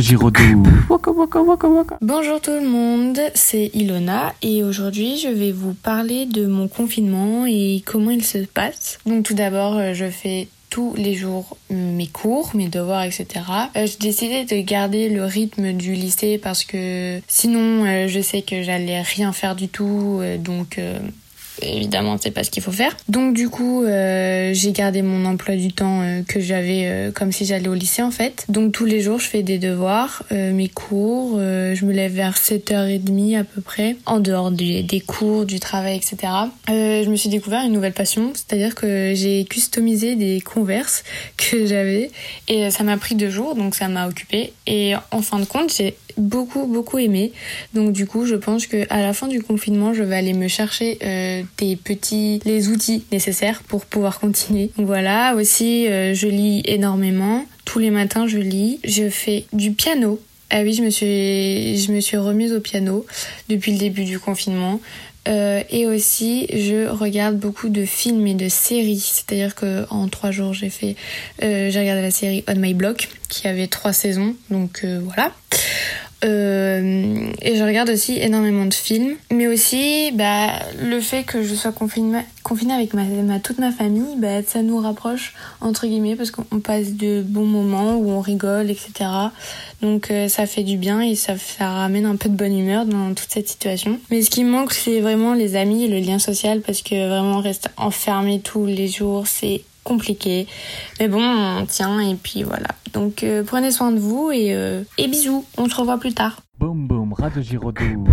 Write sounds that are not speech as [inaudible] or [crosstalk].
Giraudoux. Bonjour tout le monde, c'est Ilona et aujourd'hui je vais vous parler de mon confinement et comment il se passe. Donc tout d'abord euh, je fais tous les jours mes cours, mes devoirs, etc. Euh, j'ai décidé de garder le rythme du lycée parce que sinon euh, je sais que j'allais rien faire du tout, euh, donc euh, évidemment c'est pas ce qu'il faut faire. Donc du coup euh, j'ai gardé mon emploi du temps euh, que j'avais euh, comme si j'allais au lycée en fait. Donc tous les jours je fais des devoirs, mes cours, je me lève vers 7h30 à peu près, en dehors des cours, du travail, etc. Je me suis découvert une nouvelle passion, c'est-à-dire que j'ai customisé des converses [laughs] que j'avais et ça m'a pris deux jours donc ça m'a occupé et en fin de compte j'ai beaucoup beaucoup aimé donc du coup je pense que à la fin du confinement je vais aller me chercher petits les outils nécessaires pour pouvoir continuer donc voilà aussi euh, je lis énormément tous les matins je lis je fais du piano ah oui je me suis je me suis remise au piano depuis le début du confinement euh, et aussi, je regarde beaucoup de films et de séries. C'est-à-dire que en trois jours, j'ai fait, euh, j'ai regardé la série On My Block qui avait trois saisons. Donc voilà. Euh, et je regarde aussi énormément de films, mais aussi bah, le fait que je sois confinée, avec ma, toute ma famille, bah, ça nous rapproche entre guillemets parce qu'on passe de bons moments où on rigole, etc. Donc euh, ça fait du bien et ça, ramène un peu de bonne humeur dans toute cette situation. Mais ce qui manque, c'est vraiment les amis et le lien social parce que vraiment rester enfermé tous les jours, c'est compliqué. Mais bon, on tient et puis voilà. Donc euh, prenez soin de vous et, euh, et bisous. On se revoit plus tard. Boum boum, Radio Giraudoux.